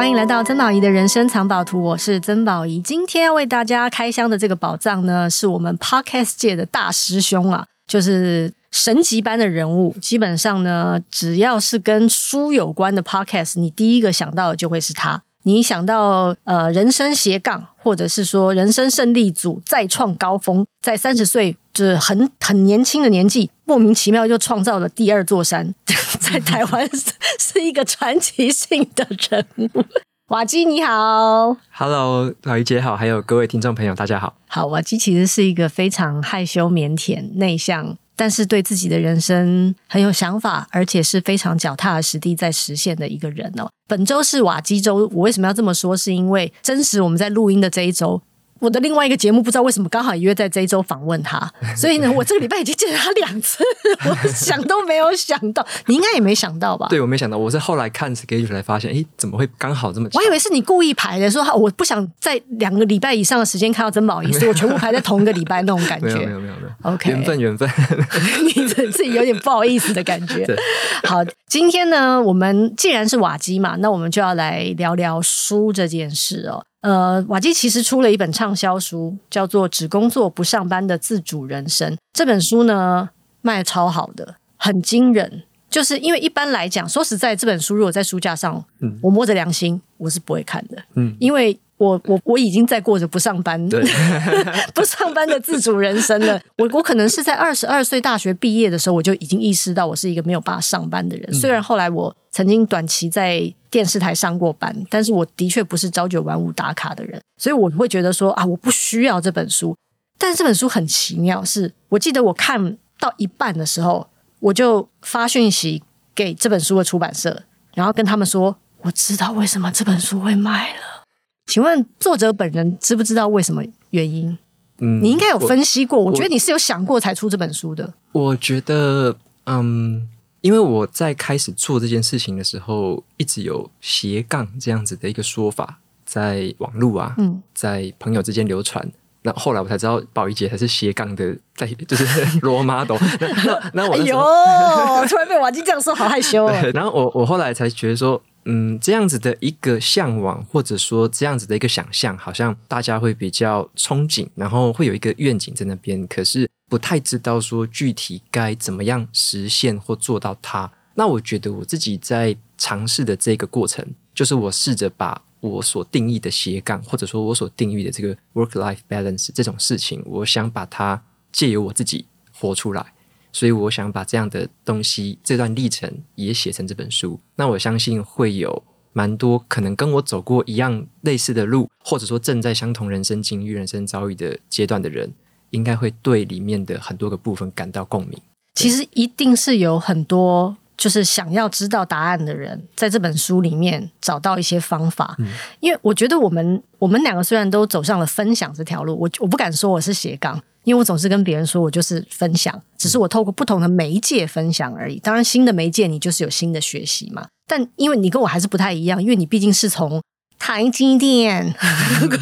欢迎来到曾宝仪的人生藏宝图，我是曾宝仪。今天要为大家开箱的这个宝藏呢，是我们 Podcast 界的大师兄啊，就是神级般的人物。基本上呢，只要是跟书有关的 Podcast，你第一个想到的就会是他。你想到呃人生斜杠，或者是说人生胜利组再创高峰，在三十岁就是很很年轻的年纪，莫名其妙就创造了第二座山，在台湾是是一个传奇性的人物。瓦基你好，Hello，宝仪姐好，还有各位听众朋友大家好。好，瓦基其实是一个非常害羞、腼腆、内向。但是对自己的人生很有想法，而且是非常脚踏实地在实现的一个人哦。本周是瓦基周，我为什么要这么说？是因为真实我们在录音的这一周。我的另外一个节目不知道为什么刚好约在这一周访问他，所以呢，我这个礼拜已经见了他两次，我想都没有想到，你应该也没想到吧？对，我没想到，我是后来看 schedule 才发现，哎，怎么会刚好这么？我以为是你故意排的，说我不想在两个礼拜以上的时间看到曾宝仪，所以我全部排在同一个礼拜 那种感觉。没有没有没有没有，OK，缘分缘分，你自己有点不好意思的感觉。好，今天呢，我们既然是瓦基嘛，那我们就要来聊聊书这件事哦。呃，瓦基其实出了一本畅销书，叫做《只工作不上班的自主人生》。这本书呢，卖得超好的，很惊人。就是因为一般来讲，说实在，这本书如果在书架上，嗯，我摸着良心，我是不会看的，嗯，因为。我我我已经在过着不上班、对 不上班的自主人生了。我我可能是在二十二岁大学毕业的时候，我就已经意识到我是一个没有办法上班的人。嗯、虽然后来我曾经短期在电视台上过班，但是我的确不是朝九晚五打卡的人，所以我会觉得说啊，我不需要这本书。但是这本书很奇妙，是我记得我看到一半的时候，我就发讯息给这本书的出版社，然后跟他们说，我知道为什么这本书会卖了。请问作者本人知不知道为什么原因？嗯，你应该有分析过。我，我觉得你是有想过才出这本书的。我觉得，嗯，因为我在开始做这件事情的时候，一直有斜杠这样子的一个说法在网络啊，嗯，在朋友之间流传。那后来我才知道，宝仪姐才是斜杠的，在就是 role model 那。那那我哎呦，突然被瓦基这样说，好害羞哦。然后我我后来才觉得说。嗯，这样子的一个向往，或者说这样子的一个想象，好像大家会比较憧憬，然后会有一个愿景在那边，可是不太知道说具体该怎么样实现或做到它。那我觉得我自己在尝试的这个过程，就是我试着把我所定义的斜杠，或者说我所定义的这个 work-life balance 这种事情，我想把它借由我自己活出来。所以我想把这样的东西，这段历程也写成这本书。那我相信会有蛮多可能跟我走过一样类似的路，或者说正在相同人生境遇、人生遭遇的阶段的人，应该会对里面的很多个部分感到共鸣。其实一定是有很多就是想要知道答案的人，在这本书里面找到一些方法。嗯，因为我觉得我们我们两个虽然都走上了分享这条路，我我不敢说我是斜杠。因为我总是跟别人说，我就是分享，只是我透过不同的媒介分享而已。当然，新的媒介你就是有新的学习嘛。但因为你跟我还是不太一样，因为你毕竟是从台积电，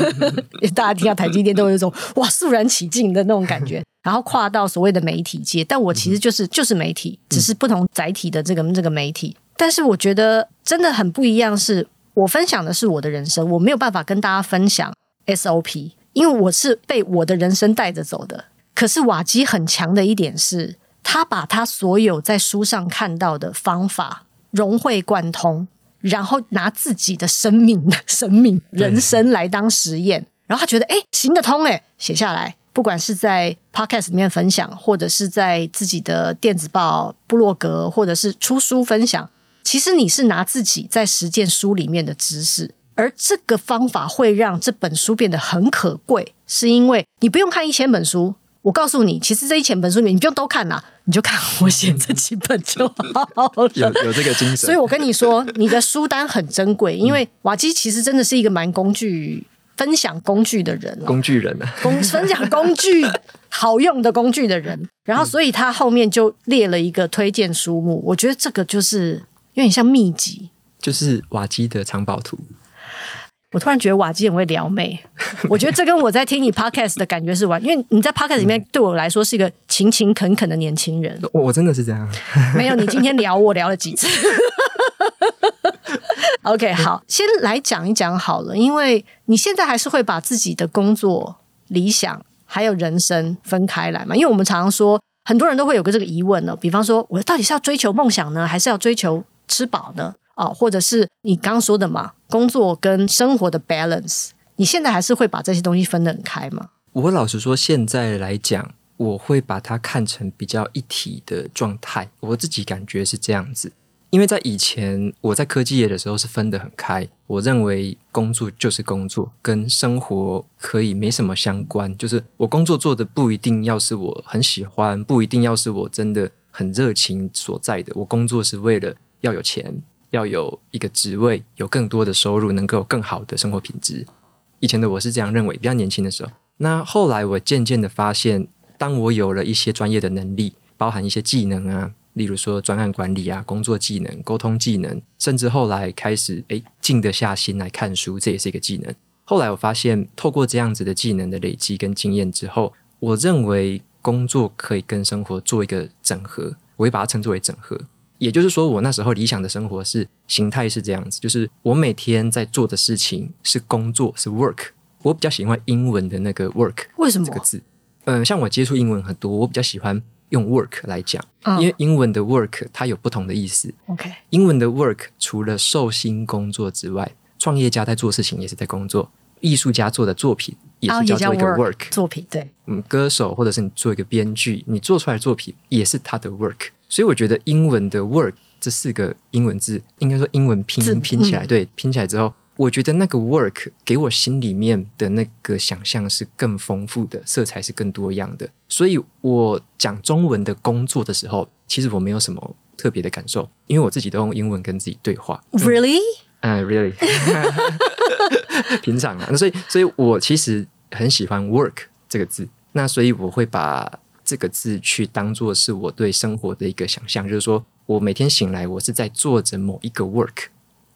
大家听到台积电都有一种哇肃然起敬的那种感觉，然后跨到所谓的媒体界。但我其实就是就是媒体，只是不同载体的这个这个媒体。但是我觉得真的很不一样，是我分享的是我的人生，我没有办法跟大家分享 SOP。因为我是被我的人生带着走的，可是瓦基很强的一点是，他把他所有在书上看到的方法融会贯通，然后拿自己的生命、生命、人生来当实验，然后他觉得哎行得通哎，写下来，不管是在 Podcast 里面分享，或者是在自己的电子报、部落格，或者是出书分享，其实你是拿自己在实践书里面的知识。而这个方法会让这本书变得很可贵，是因为你不用看一千本书。我告诉你，其实这一千本书里面你不用都看啦，你就看我写这几本就好了。有有这个精神，所以我跟你说，你的书单很珍贵，因为瓦基其实真的是一个蛮工具分享工具的人，工具人啊，工 分享工具好用的工具的人。然后，所以他后面就列了一个推荐书目，我觉得这个就是有点像秘籍，就是瓦基的藏宝图。我突然觉得瓦基很会撩妹，我觉得这跟我在听你 podcast 的感觉是完，因为你在 podcast 里面对我来说是一个勤勤恳恳的年轻人。我真的是这样，没有你今天聊我聊了几次。OK，好，先来讲一讲好了，因为你现在还是会把自己的工作、理想还有人生分开来嘛？因为我们常常说，很多人都会有个这个疑问呢。比方说，我到底是要追求梦想呢，还是要追求吃饱呢？啊、哦，或者是你刚刚说的嘛，工作跟生活的 balance，你现在还是会把这些东西分得很开吗？我老实说，现在来讲，我会把它看成比较一体的状态。我自己感觉是这样子。因为在以前我在科技业的时候是分得很开，我认为工作就是工作，跟生活可以没什么相关。就是我工作做的不一定要是我很喜欢，不一定要是我真的很热情所在的。我工作是为了要有钱，要有一个职位，有更多的收入，能够有更好的生活品质。以前的我是这样认为，比较年轻的时候。那后来我渐渐的发现，当我有了一些专业的能力，包含一些技能啊。例如说专案管理啊，工作技能、沟通技能，甚至后来开始诶静得下心来看书，这也是一个技能。后来我发现，透过这样子的技能的累积跟经验之后，我认为工作可以跟生活做一个整合，我会把它称作为整合。也就是说，我那时候理想的生活是形态是这样子，就是我每天在做的事情是工作，是 work。我比较喜欢英文的那个 work，为什么这个字？嗯、呃，像我接触英文很多，我比较喜欢。用 work 来讲，因为英文的 work 它有不同的意思。OK，英文的 work 除了寿星工作之外，创业家在做事情也是在工作，艺术家做的作品也是叫做一个 work 作品。对，嗯，歌手或者是你做一个编剧，你做出来的作品也是他的 work。所以我觉得英文的 work 这四个英文字，应该说英文拼音拼起来，对，拼起来之后。我觉得那个 work 给我心里面的那个想象是更丰富的，色彩是更多样的。所以我讲中文的工作的时候，其实我没有什么特别的感受，因为我自己都用英文跟自己对话。Really？嗯、uh，Really？平常啊，那所以，所以我其实很喜欢 work 这个字。那所以我会把这个字去当做是我对生活的一个想象，就是说我每天醒来，我是在做着某一个 work。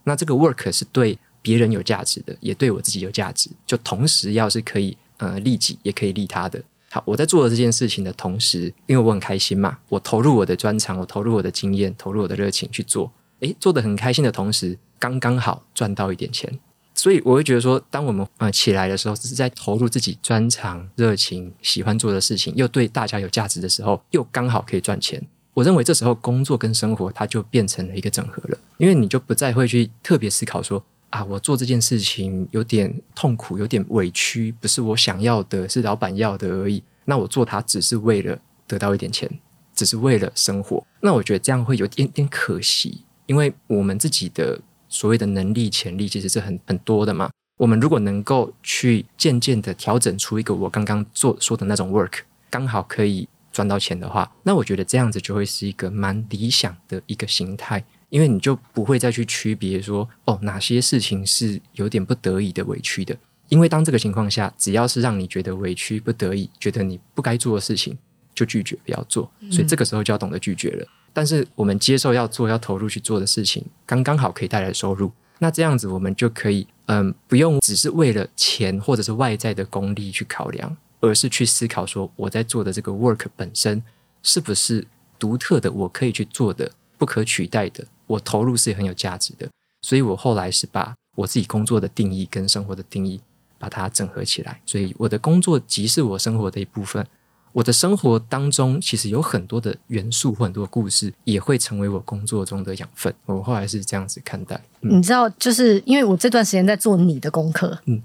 那这个 work 是对。别人有价值的，也对我自己有价值，就同时要是可以呃利己，也可以利他的。好，我在做这件事情的同时，因为我很开心嘛，我投入我的专长，我投入我的经验，投入我的热情去做，诶，做得很开心的同时，刚刚好赚到一点钱。所以我会觉得说，当我们呃起来的时候，只是在投入自己专长、热情、喜欢做的事情，又对大家有价值的时候，又刚好可以赚钱。我认为这时候工作跟生活它就变成了一个整合了，因为你就不再会去特别思考说。啊，我做这件事情有点痛苦，有点委屈，不是我想要的，是老板要的而已。那我做它只是为了得到一点钱，只是为了生活。那我觉得这样会有点点可惜，因为我们自己的所谓的能力、潜力其实是很很多的嘛。我们如果能够去渐渐的调整出一个我刚刚做说的那种 work，刚好可以赚到钱的话，那我觉得这样子就会是一个蛮理想的一个形态。因为你就不会再去区别说，哦，哪些事情是有点不得已的委屈的。因为当这个情况下，只要是让你觉得委屈、不得已，觉得你不该做的事情，就拒绝不要做。所以这个时候就要懂得拒绝了。但是我们接受要做、要投入去做的事情，刚刚好可以带来收入。那这样子我们就可以，嗯，不用只是为了钱或者是外在的功利去考量，而是去思考说，我在做的这个 work 本身是不是独特的，我可以去做的，不可取代的。我投入是很有价值的，所以我后来是把我自己工作的定义跟生活的定义把它整合起来，所以我的工作即是我生活的一部分。我的生活当中其实有很多的元素或很多故事，也会成为我工作中的养分。我后来是这样子看待。嗯、你知道，就是因为我这段时间在做你的功课，嗯，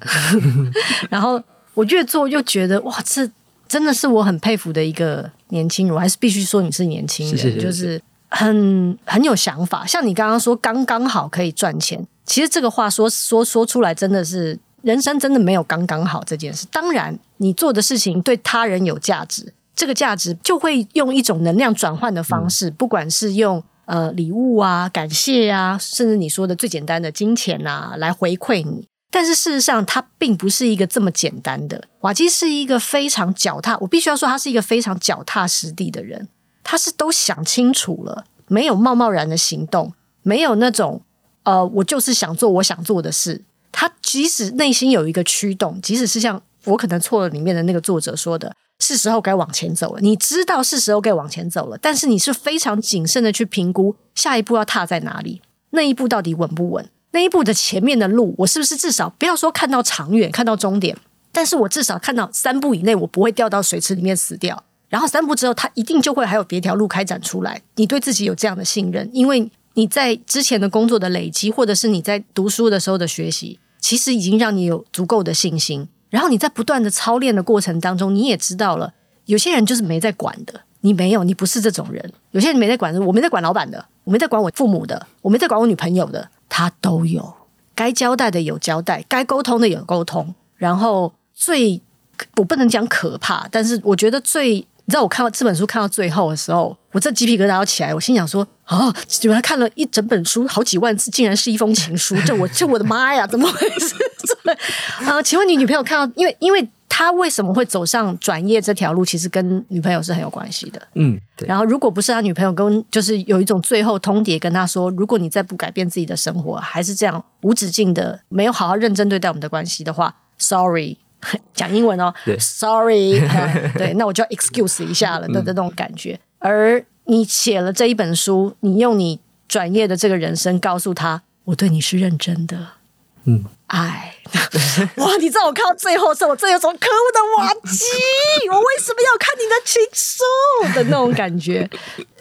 然后我越做又觉得哇，这真的是我很佩服的一个年轻人，我还是必须说你是年轻人，就是。很很有想法，像你刚刚说刚刚好可以赚钱，其实这个话说说说出来真的是人生真的没有刚刚好这件事。当然，你做的事情对他人有价值，这个价值就会用一种能量转换的方式，嗯、不管是用呃礼物啊、感谢啊，甚至你说的最简单的金钱啊来回馈你。但是事实上，它并不是一个这么简单的。瓦基是一个非常脚踏，我必须要说，他是一个非常脚踏实地的人。他是都想清楚了，没有贸贸然的行动，没有那种呃，我就是想做我想做的事。他即使内心有一个驱动，即使是像我可能错了里面的那个作者说的，是时候该往前走了。你知道是时候该往前走了，但是你是非常谨慎的去评估下一步要踏在哪里，那一步到底稳不稳？那一步的前面的路，我是不是至少不要说看到长远，看到终点，但是我至少看到三步以内，我不会掉到水池里面死掉。然后三步之后，它一定就会还有别条路开展出来。你对自己有这样的信任，因为你在之前的工作的累积，或者是你在读书的时候的学习，其实已经让你有足够的信心。然后你在不断的操练的过程当中，你也知道了，有些人就是没在管的，你没有，你不是这种人。有些人没在管，我没在管老板的，我没在管我父母的，我没在管我女朋友的，他都有。该交代的有交代，该沟通的有沟通。然后最我不能讲可怕，但是我觉得最。你知道我看到这本书看到最后的时候，我这鸡皮疙瘩要起来。我心想说：哦，原来看了一整本书好几万字，竟然是一封情书。这我 这我的妈呀，怎么回事？啊、呃，请问你女朋友看到，因为因为他为什么会走上转业这条路，其实跟女朋友是很有关系的。嗯，对。然后如果不是他女朋友跟，就是有一种最后通牒跟他说，如果你再不改变自己的生活，还是这样无止境的没有好好认真对待我们的关系的话，sorry。讲英文哦，Sorry，对，那我就要 excuse 一下了的这种感觉。而你写了这一本书，你用你转业的这个人生告诉他，我对你是认真的，嗯，爱，哇！你知道我看到最后的时候，我真有种可恶的瓦基，我为什么要看你的情书的那种感觉？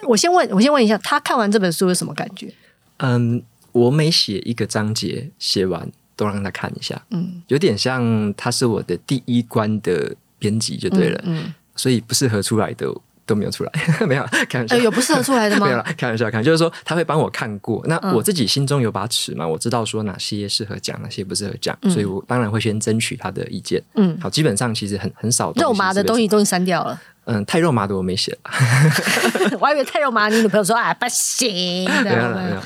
我先问，我先问一下，他看完这本书有什么感觉？嗯，我每写一个章节，写完。都让他看一下，嗯，有点像他是我的第一关的编辑就对了，嗯，嗯，所以不适合出来的都没有出来，没有开玩笑，欸，有不适合出来的吗？没有，开玩笑，看就是说他会帮我看过，那我自己心中有把尺嘛，我知道说哪些适合讲，哪些不适合讲，嗯，所以我当然会先争取他的意见，嗯，好，基本上其实很很少肉麻的东西都删掉了，嗯，太肉麻的我没写，我还以为太肉麻，你女朋友说啊不行，没有没有，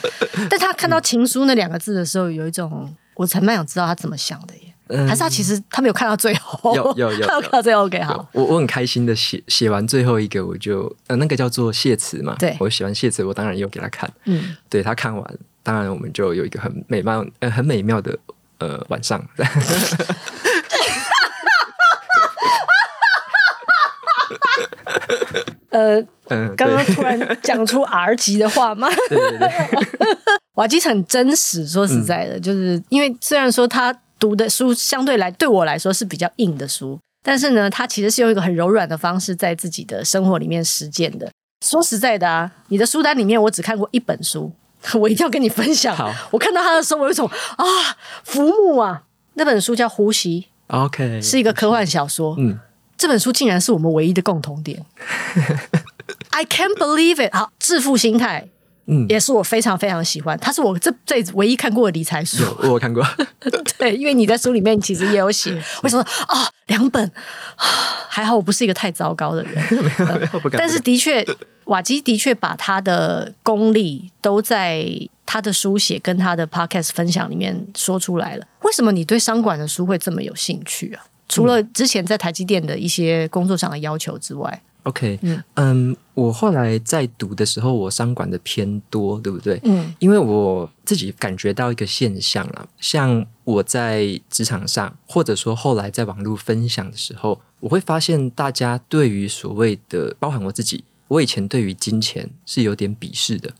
但他看到情书那两个字的时候，有一种。我才蛮想知道他怎么想的耶，嗯、还是他其实他没有看到最后，有 有有，他有看到最后 OK 好。我我很开心的写写完最后一个，我就呃那个叫做谢词嘛，对，我写完谢词，我当然又给他看，嗯，对他看完，当然我们就有一个很美妙呃很美妙的呃晚上。呃，嗯，刚刚突然讲出 R 级的话吗？对 对对，瓦基很真实。说实在的，嗯、就是因为虽然说他读的书相对来对我来说是比较硬的书，但是呢，他其实是用一个很柔软的方式在自己的生活里面实践的。说实在的啊，你的书单里面我只看过一本书，我一定要跟你分享。好我看到他的时候，我有一种啊，浮木啊，那本书叫《呼吸》，OK，是一个科幻小说，嗯。这本书竟然是我们唯一的共同点，I can't believe it！好，致富心态，嗯，也是我非常非常喜欢。它是我这这唯一看过的理财书，我有看过。对，因为你在书里面其实也有写。为什么啊？两本，还好我不是一个太糟糕的人。没有没有，不敢。但是的确，瓦基的确把他的功力都在他的书写跟他的 podcast 分享里面说出来了。为什么你对商管的书会这么有兴趣啊？除了之前在台积电的一些工作上的要求之外，OK，嗯嗯，我后来在读的时候，我商管的偏多，对不对？嗯，因为我自己感觉到一个现象了，像我在职场上，或者说后来在网络分享的时候，我会发现大家对于所谓的，包含我自己，我以前对于金钱是有点鄙视的。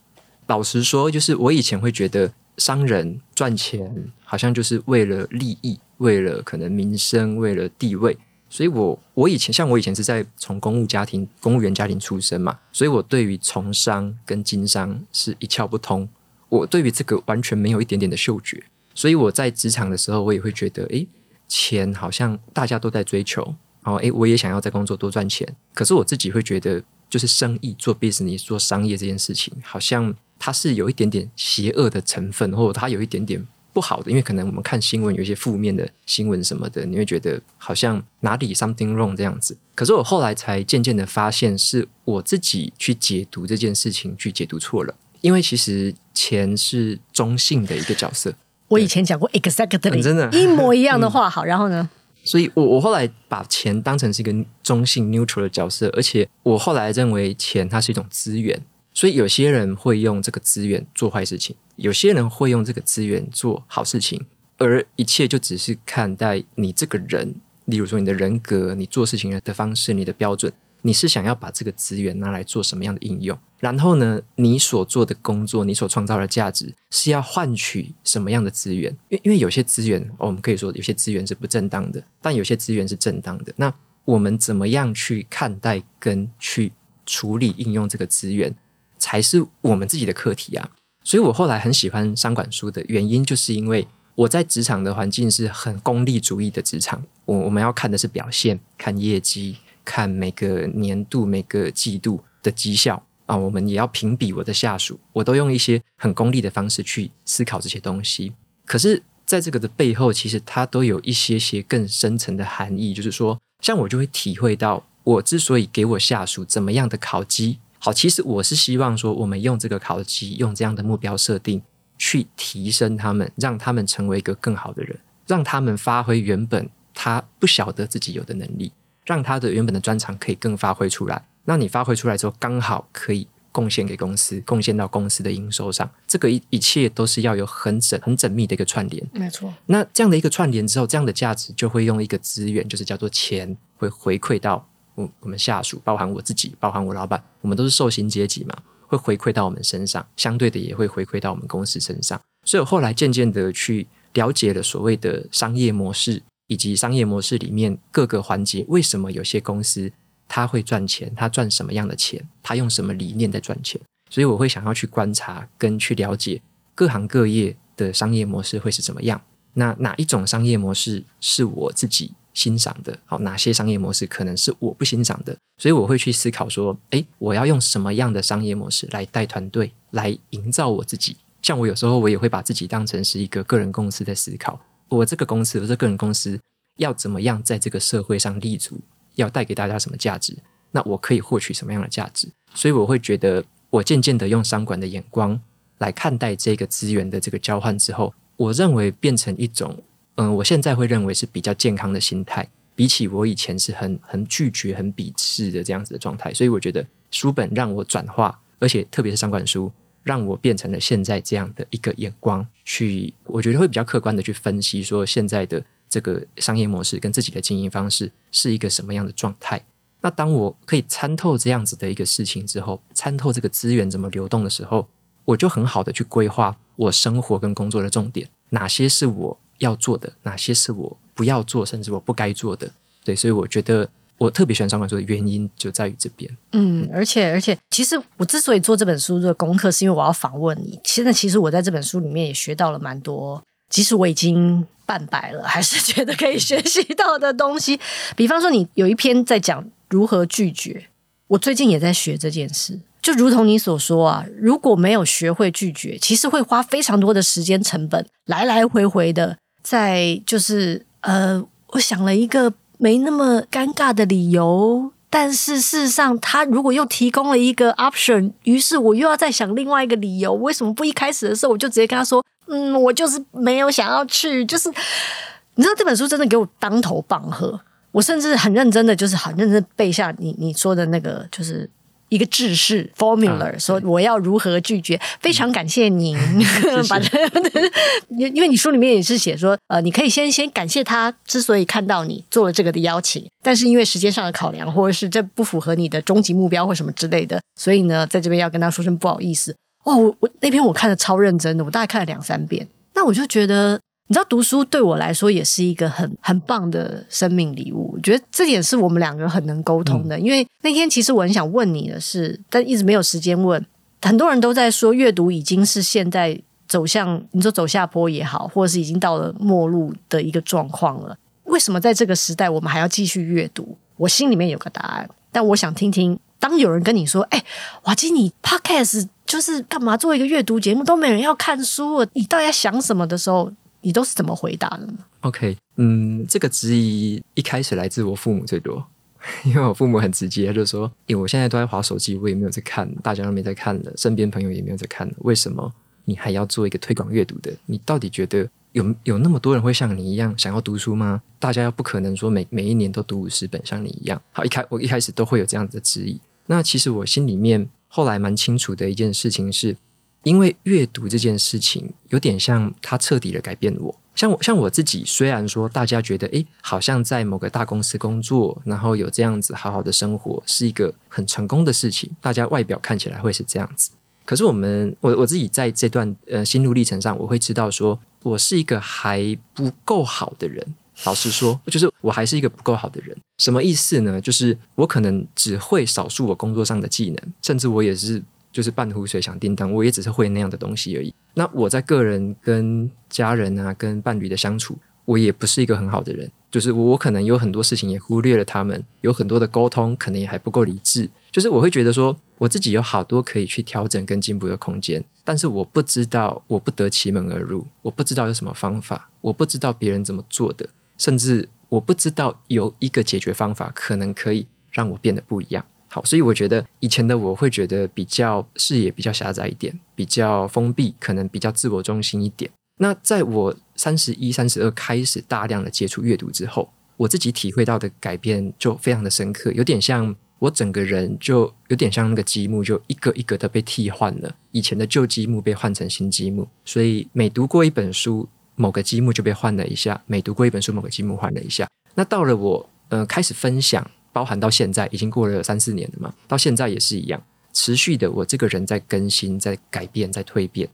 老实说，就是我以前会觉得商人赚钱好像就是为了利益。为了可能名声，为了地位，所以我我以前像我以前是在从公务家庭、公务员家庭出身嘛，所以我对于从商跟经商是一窍不通。我对于这个完全没有一点点的嗅觉，所以我在职场的时候，我也会觉得，诶，钱好像大家都在追求，然后诶，我也想要在工作多赚钱。可是我自己会觉得，就是生意做 business 做商业这件事情，好像它是有一点点邪恶的成分，或者它有一点点。不好的，因为可能我们看新闻有一些负面的新闻什么的，你会觉得好像哪里 something wrong 这样子。可是我后来才渐渐的发现，是我自己去解读这件事情，去解读错了。因为其实钱是中性的一个角色。我以前讲过 exactly，嗯，真的一模一样的话。好，然后呢？所以我我后来把钱当成是一个中性 neutral 的角色，而且我后来认为钱它是一种资源。所以有些人会用这个资源做坏事情，有些人会用这个资源做好事情，而一切就只是看待你这个人，例如说你的人格、你做事情的方式、你的标准。你是想要把这个资源拿来做什么样的应用？然后呢，你所做的工作，你所创造的价值是要换取什么样的资源？因为因为有些资源，我们可以说有些资源是不正当的，但有些资源是正当的。那我们怎么样去看待跟去处理应用这个资源，才是我们自己的课题啊！所以我后来很喜欢商管书的原因，就是因为我在职场的环境是很功利主义的职场，我我们要看的是表现，看业绩。看每个年度、每个季度的绩效啊，我们也要评比我的下属，我都用一些很功利的方式去思考这些东西。可是，在这个的背后，其实它都有一些些更深层的含义，就是说，像我就会体会到，我之所以给我下属怎么样的考绩，好，其实我是希望说，我们用这个考级，用这样的目标设定，去提升他们，让他们成为一个更好的人，让他们发挥原本他不晓得自己有的能力。让他的原本的专长可以更发挥出来，那你发挥出来之后，刚好可以贡献给公司，贡献到公司的营收上。这个一一切都是要有很缜、很缜密的一个串联。没错。那这样的一个串联之后，这样的价值就会用一个资源，就是叫做钱，会回馈到我们下属，包含我自己，包含我老板，我们都是受薪阶级嘛，会回馈到我们身上，相对的也会回馈到我们公司身上。所以我后来渐渐的去了解了所谓的商业模式。以及商业模式里面各个环节，为什么有些公司它会赚钱？它赚什么样的钱？它用什么理念在赚钱？所以我会想要去观察跟去了解各行各业的商业模式会是怎么样。那哪一种商业模式是我自己欣赏的？好，哪些商业模式可能是我不欣赏的？所以我会去思考说，诶，我要用什么样的商业模式来带团队，来营造我自己？像我有时候我也会把自己当成是一个个人公司在思考。我这个公司，我这个人公司要怎么样在这个社会上立足？要带给大家什么价值？那我可以获取什么样的价值？所以我会觉得，我渐渐的用商管的眼光来看待这个资源的这个交换之后，我认为变成一种，嗯、我现在会认为是比较健康的心态，比起我以前是很很拒绝、很鄙视的这样子的状态。所以我觉得书本让我转化，而且特别是商管书。让我变成了现在这样的一个眼光去，我觉得会比较客观的去分析说，现在的这个商业模式跟自己的经营方式是一个什么样的状态。那当我可以参透这样子的一个事情之后，参透这个资源怎么流动的时候，我就很好的去规划我生活跟工作的重点，哪些是我要做的，哪些是我不要做，甚至我不该做的。对，所以我觉得。我特别喜欢商管书的原因就在于这边。嗯，而且而且，其实我之所以做这本书的功课，是因为我要访问你。现在其实我在这本书里面也学到了蛮多，即使我已经半百了，还是觉得可以学习到的东西。比方说，你有一篇在讲如何拒绝，我最近也在学这件事。就如同你所说啊，如果没有学会拒绝，其实会花非常多的时间成本，来来回回的在就是呃，我想了一个。没那么尴尬的理由，但是事实上，他如果又提供了一个 option，于是我又要再想另外一个理由，为什么不一开始的时候我就直接跟他说，嗯，我就是没有想要去，就是你知道这本书真的给我当头棒喝，我甚至很认真的，就是很认真背下你你说的那个，就是。一个制式 formula，说我要如何拒绝？非常感谢您 把这，因 因为你书里面也是写说，呃，你可以先先感谢他之所以看到你做了这个的邀请，但是因为时间上的考量，或者是这不符合你的终极目标或什么之类的，所以呢，在这边要跟他说声不好意思。哦，我我那篇我看的超认真的，我大概看了两三遍，那我就觉得。你知道读书对我来说也是一个很很棒的生命礼物，我觉得这点是我们两个很能沟通的。嗯、因为那天其实我很想问你的是，但一直没有时间问。很多人都在说阅读已经是现在走向你说走下坡也好，或者是已经到了末路的一个状况了。为什么在这个时代我们还要继续阅读？我心里面有个答案，但我想听听，当有人跟你说：“哎，瓦基，你 Podcast 就是干嘛做一个阅读节目，都没人要看书，你到底在想什么？”的时候。你都是怎么回答的呢？OK，嗯，这个质疑一开始来自我父母最多，因为我父母很直接，就说：“因为我现在都在划手机，我也没有在看，大家都没在看了，身边朋友也没有在看了，为什么你还要做一个推广阅读的？你到底觉得有有那么多人会像你一样想要读书吗？大家又不可能说每每一年都读五十本像你一样。”好，一开我一开始都会有这样子的质疑。那其实我心里面后来蛮清楚的一件事情是。因为阅读这件事情有点像它彻底的改变我。像我像我自己，虽然说大家觉得诶，好像在某个大公司工作，然后有这样子好好的生活，是一个很成功的事情，大家外表看起来会是这样子。可是我们我我自己在这段呃心路历程上，我会知道说我是一个还不够好的人。老实说，就是我还是一个不够好的人。什么意思呢？就是我可能只会少数我工作上的技能，甚至我也是。就是半壶水响叮当，我也只是会那样的东西而已。那我在个人跟家人啊、跟伴侣的相处，我也不是一个很好的人。就是我可能有很多事情也忽略了他们，有很多的沟通可能也还不够理智。就是我会觉得说，我自己有好多可以去调整跟进步的空间，但是我不知道，我不得其门而入，我不知道有什么方法，我不知道别人怎么做的，甚至我不知道有一个解决方法可能可以让我变得不一样。好，所以我觉得以前的我会觉得比较视野比较狭窄一点，比较封闭，可能比较自我中心一点。那在我三十一、三十二开始大量的接触阅读之后，我自己体会到的改变就非常的深刻，有点像我整个人就有点像那个积木，就一个一个的被替换了，以前的旧积木被换成新积木。所以每读过一本书，某个积木就被换了一下；每读过一本书，某个积木换了一下。那到了我呃开始分享。包含到现在已经过了三四年了嘛，到现在也是一样，持续的我这个人在更新、在改变、在蜕变。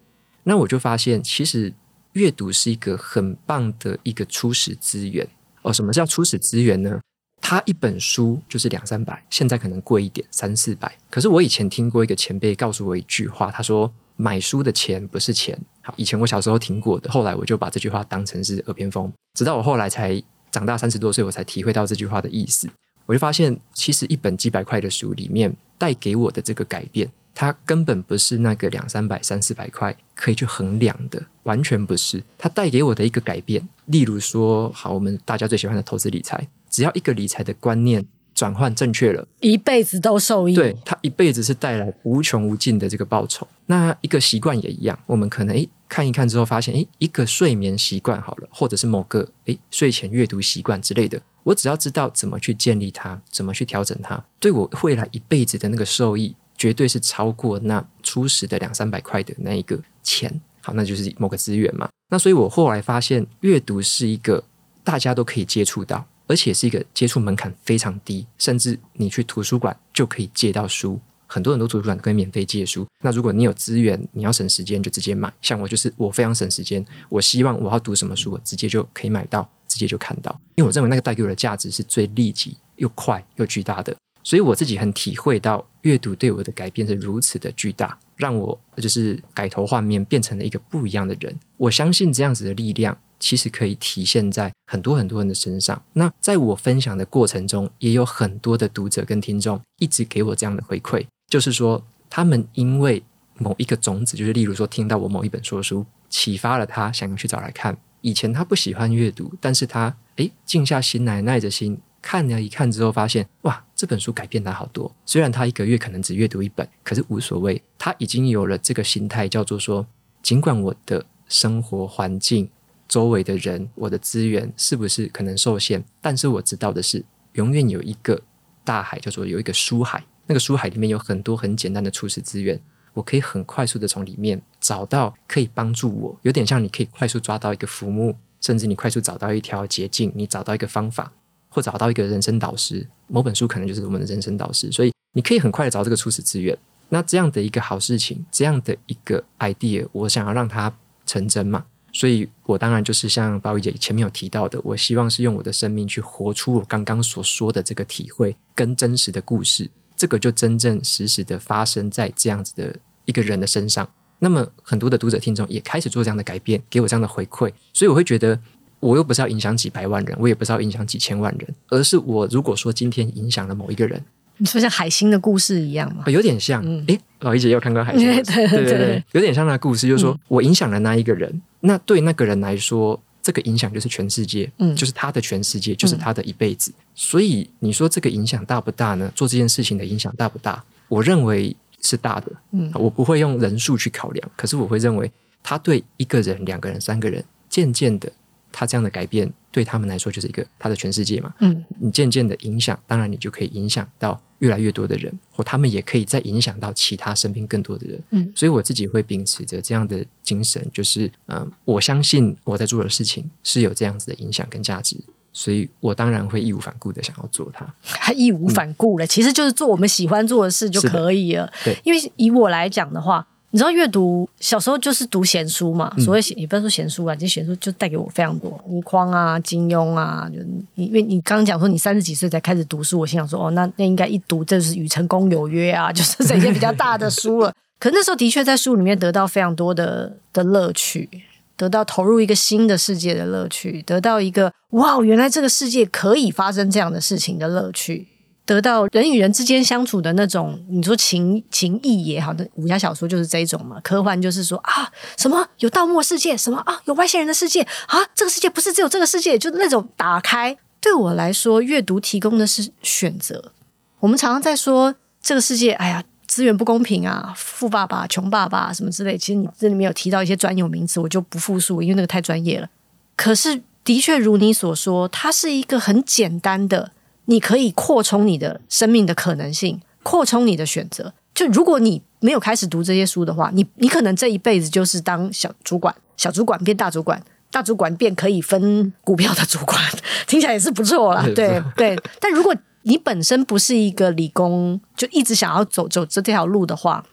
那我就发现，其实阅读是一个很棒的一个初始资源哦。什么叫初始资源呢？它一本书就是两三百，现在可能贵一点，三四百。可是我以前听过一个前辈告诉我一句话，他说：“买书的钱不是钱。”好，以前我小时候听过的，后来我就把这句话当成是耳边风，直到我后来才长大三十多岁，我才体会到这句话的意思。我就发现，其实一本几百块的书里面带给我的这个改变，它根本不是那个两三百、三四百块可以去衡量的，完全不是。它带给我的一个改变，例如说，好，我们大家最喜欢的投资理财，只要一个理财的观念转换正确了，一辈子都受益。对，它一辈子是带来无穷无尽的这个报酬。那一个习惯也一样，我们可能诶看一看之后发现，诶一个睡眠习惯好了，或者是某个诶睡前阅读习惯之类的。我只要知道怎么去建立它，怎么去调整它，对我未来一辈子的那个受益，绝对是超过那初始的两三百块的那一个钱。好，那就是某个资源嘛。那所以我后来发现，阅读是一个大家都可以接触到，而且是一个接触门槛非常低，甚至你去图书馆就可以借到书。很多很多图书馆可以免费借书。那如果你有资源，你要省时间就直接买。像我就是我非常省时间，我希望我要读什么书，我直接就可以买到。直接就看到，因为我认为那个带给我的价值是最立即又快又巨大的，所以我自己很体会到阅读对我的改变是如此的巨大，让我就是改头换面，变成了一个不一样的人。我相信这样子的力量其实可以体现在很多很多人的身上。那在我分享的过程中，也有很多的读者跟听众一直给我这样的回馈，就是说他们因为某一个种子，就是例如说听到我某一本说书，启发了他想要去找来看。以前他不喜欢阅读，但是他诶静下心来，耐着心看了一看之后，发现哇，这本书改变他好多。虽然他一个月可能只阅读一本，可是无所谓，他已经有了这个心态，叫做说，尽管我的生活环境、周围的人、我的资源是不是可能受限，但是我知道的是，永远有一个大海，叫做有一个书海，那个书海里面有很多很简单的初始资源。我可以很快速的从里面找到可以帮助我，有点像你可以快速抓到一个浮木，甚至你快速找到一条捷径，你找到一个方法，或找到一个人生导师。某本书可能就是我们的人生导师，所以你可以很快的找这个初始资源。那这样的一个好事情，这样的一个 idea，我想要让它成真嘛，所以我当然就是像宝仪姐前面有提到的，我希望是用我的生命去活出我刚刚所说的这个体会跟真实的故事。这个就真正实时的发生在这样子的一个人的身上，那么很多的读者听众也开始做这样的改变，给我这样的回馈，所以我会觉得，我又不是要影响几百万人，我也不是要影响几千万人，而是我如果说今天影响了某一个人，你说像海星的故事一样吗？有点像，诶、嗯，宝仪姐有看过海星？对对 对对，有点像那个故事，就是说我影响了那一个人，嗯、那对那个人来说。这个影响就是全世界，嗯，就是他的全世界，就是他的一辈子。嗯、所以你说这个影响大不大呢？做这件事情的影响大不大？我认为是大的。嗯，我不会用人数去考量，可是我会认为他对一个人、两个人、三个人，渐渐的，他这样的改变对他们来说就是一个他的全世界嘛。嗯，你渐渐的影响，当然你就可以影响到越来越多的人，或他们也可以再影响到其他身边更多的人。嗯，所以我自己会秉持着这样的精神，就是嗯，我相信我在做的事情是有这样子的影响跟价值，所以我当然会义无反顾的想要做它。还义无反顾了，嗯，其实就是做我们喜欢做的事就可以了。对，因为以我来讲的话。你知道阅读小时候就是读闲书嘛？所谓也不要说闲书啊，这闲书就带给我非常多，倪匡啊、金庸啊，就因为你刚刚讲说你三十几岁才开始读书，我心想说哦，那那应该一读就是《与成功有约》啊，就是这些比较大的书了。可那时候的确在书里面得到非常多的的乐趣，得到投入一个新的世界的乐趣，得到一个哇，原来这个世界可以发生这样的事情的乐趣。得到人与人之间相处的那种，你说情情谊也好，的武侠小说就是这种嘛。科幻就是说啊，什么有盗墓世界，什么啊有外星人的世界啊，这个世界不是只有这个世界，就那种打开。对我来说，阅读提供的是选择。我们常常在说这个世界，哎呀，资源不公平啊，富爸爸、穷爸爸什么之类。其实你这里面有提到一些专有名词，我就不复述，因为那个太专业了。可是的确如你所说，它是一个很简单的。你可以扩充你的生命的可能性，扩充你的选择。就如果你没有开始读这些书的话，你你可能这一辈子就是当小主管，小主管变大主管，大主管变可以分股票的主管，听起来也是不错啦。对对，但如果你本身不是一个理工，就一直想要走走这条路的话。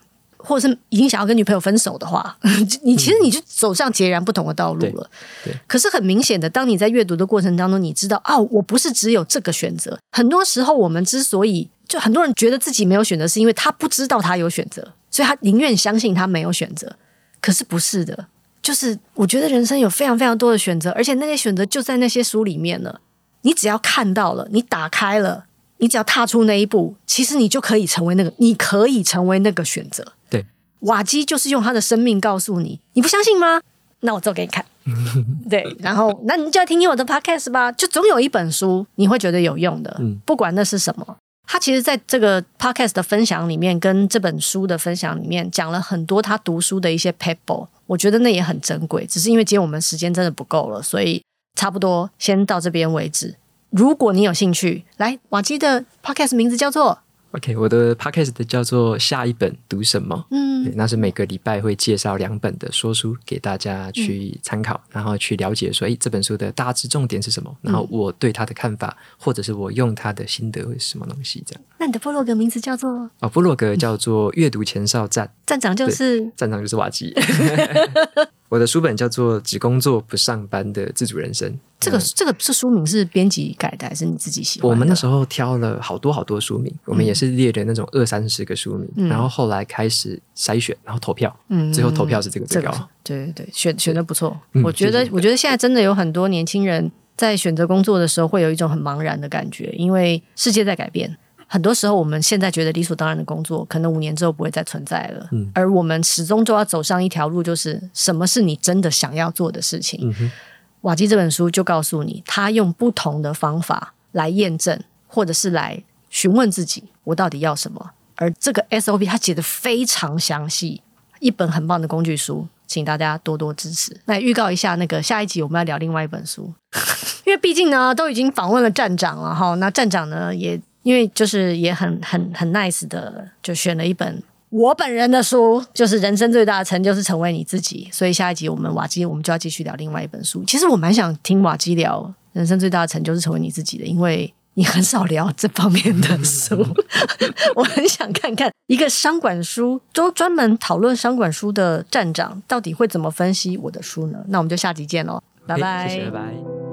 或者是已经想要跟女朋友分手的话，你其实你就走上截然不同的道路了。对。可是很明显的，当你在阅读的过程当中，你知道，哦，我不是只有这个选择。很多时候，我们之所以就很多人觉得自己没有选择，是因为他不知道他有选择，所以他宁愿相信他没有选择。可是不是的，就是我觉得人生有非常非常多的选择，而且那些选择就在那些书里面了。你只要看到了，你打开了，你只要踏出那一步，其实你就可以成为那个，你可以成为那个选择。对瓦基就是用他的生命告诉你，你不相信吗？那我做给你看。对，然后那你就要听听我的 podcast 吧。就总有一本书你会觉得有用的，不管那是什么。他其实在这个 podcast 的分享里面，跟这本书的分享里面讲了很多他读书的一些 paper，我觉得那也很珍贵。只是因为今天我们时间真的不够了，所以差不多先到这边为止。如果你有兴趣，来瓦基的 podcast 名字叫做。OK，我的 podcast 叫做下一本读什么？嗯，对，那是每个礼拜会介绍两本的说书给大家去参考，嗯、然后去了解说，哎，这本书的大致重点是什么？然后我对他的看法，嗯、或者是我用他的心得会是什么东西？这样。那你的部落格名字叫做？哦，部落格叫做阅读前哨站，站长就是站长就是瓦基。我的书本叫做《只工作不上班的自主人生》。这个这个是书名是编辑改的还是你自己喜欢的？我们那时候挑了好多好多书名，我们也是列的那种二三十个书名，嗯、然后后来开始筛选，然后投票，嗯，最后投票是这个最高。这个、对对对，选选的不错。嗯、我觉得我觉得现在真的有很多年轻人在选择工作的时候会有一种很茫然的感觉，因为世界在改变。很多时候，我们现在觉得理所当然的工作，可能五年之后不会再存在了。嗯，而我们始终就要走上一条路，就是什么是你真的想要做的事情。嗯哼，瓦基这本书就告诉你，他用不同的方法来验证，或者是来询问自己，我到底要什么。而这个 SOP 他写的非常详细，一本很棒的工具书，请大家多多支持。那预告一下，那个下一集我们要聊另外一本书，因为毕竟呢，都已经访问了站长了哈。那站长呢也。因为就是也很很很 nice 的，就选了一本我本人的书，就是人生最大的成就是成为你自己。所以下一集我们瓦基，我们就要继续聊另外一本书。其实我蛮想听瓦基聊人生最大的成就是成为你自己的，因为你很少聊这方面的书。我很想看看一个商管书，都专门讨论商管书的站长到底会怎么分析我的书呢？那我们就下集见喽，拜拜，谢谢，拜拜。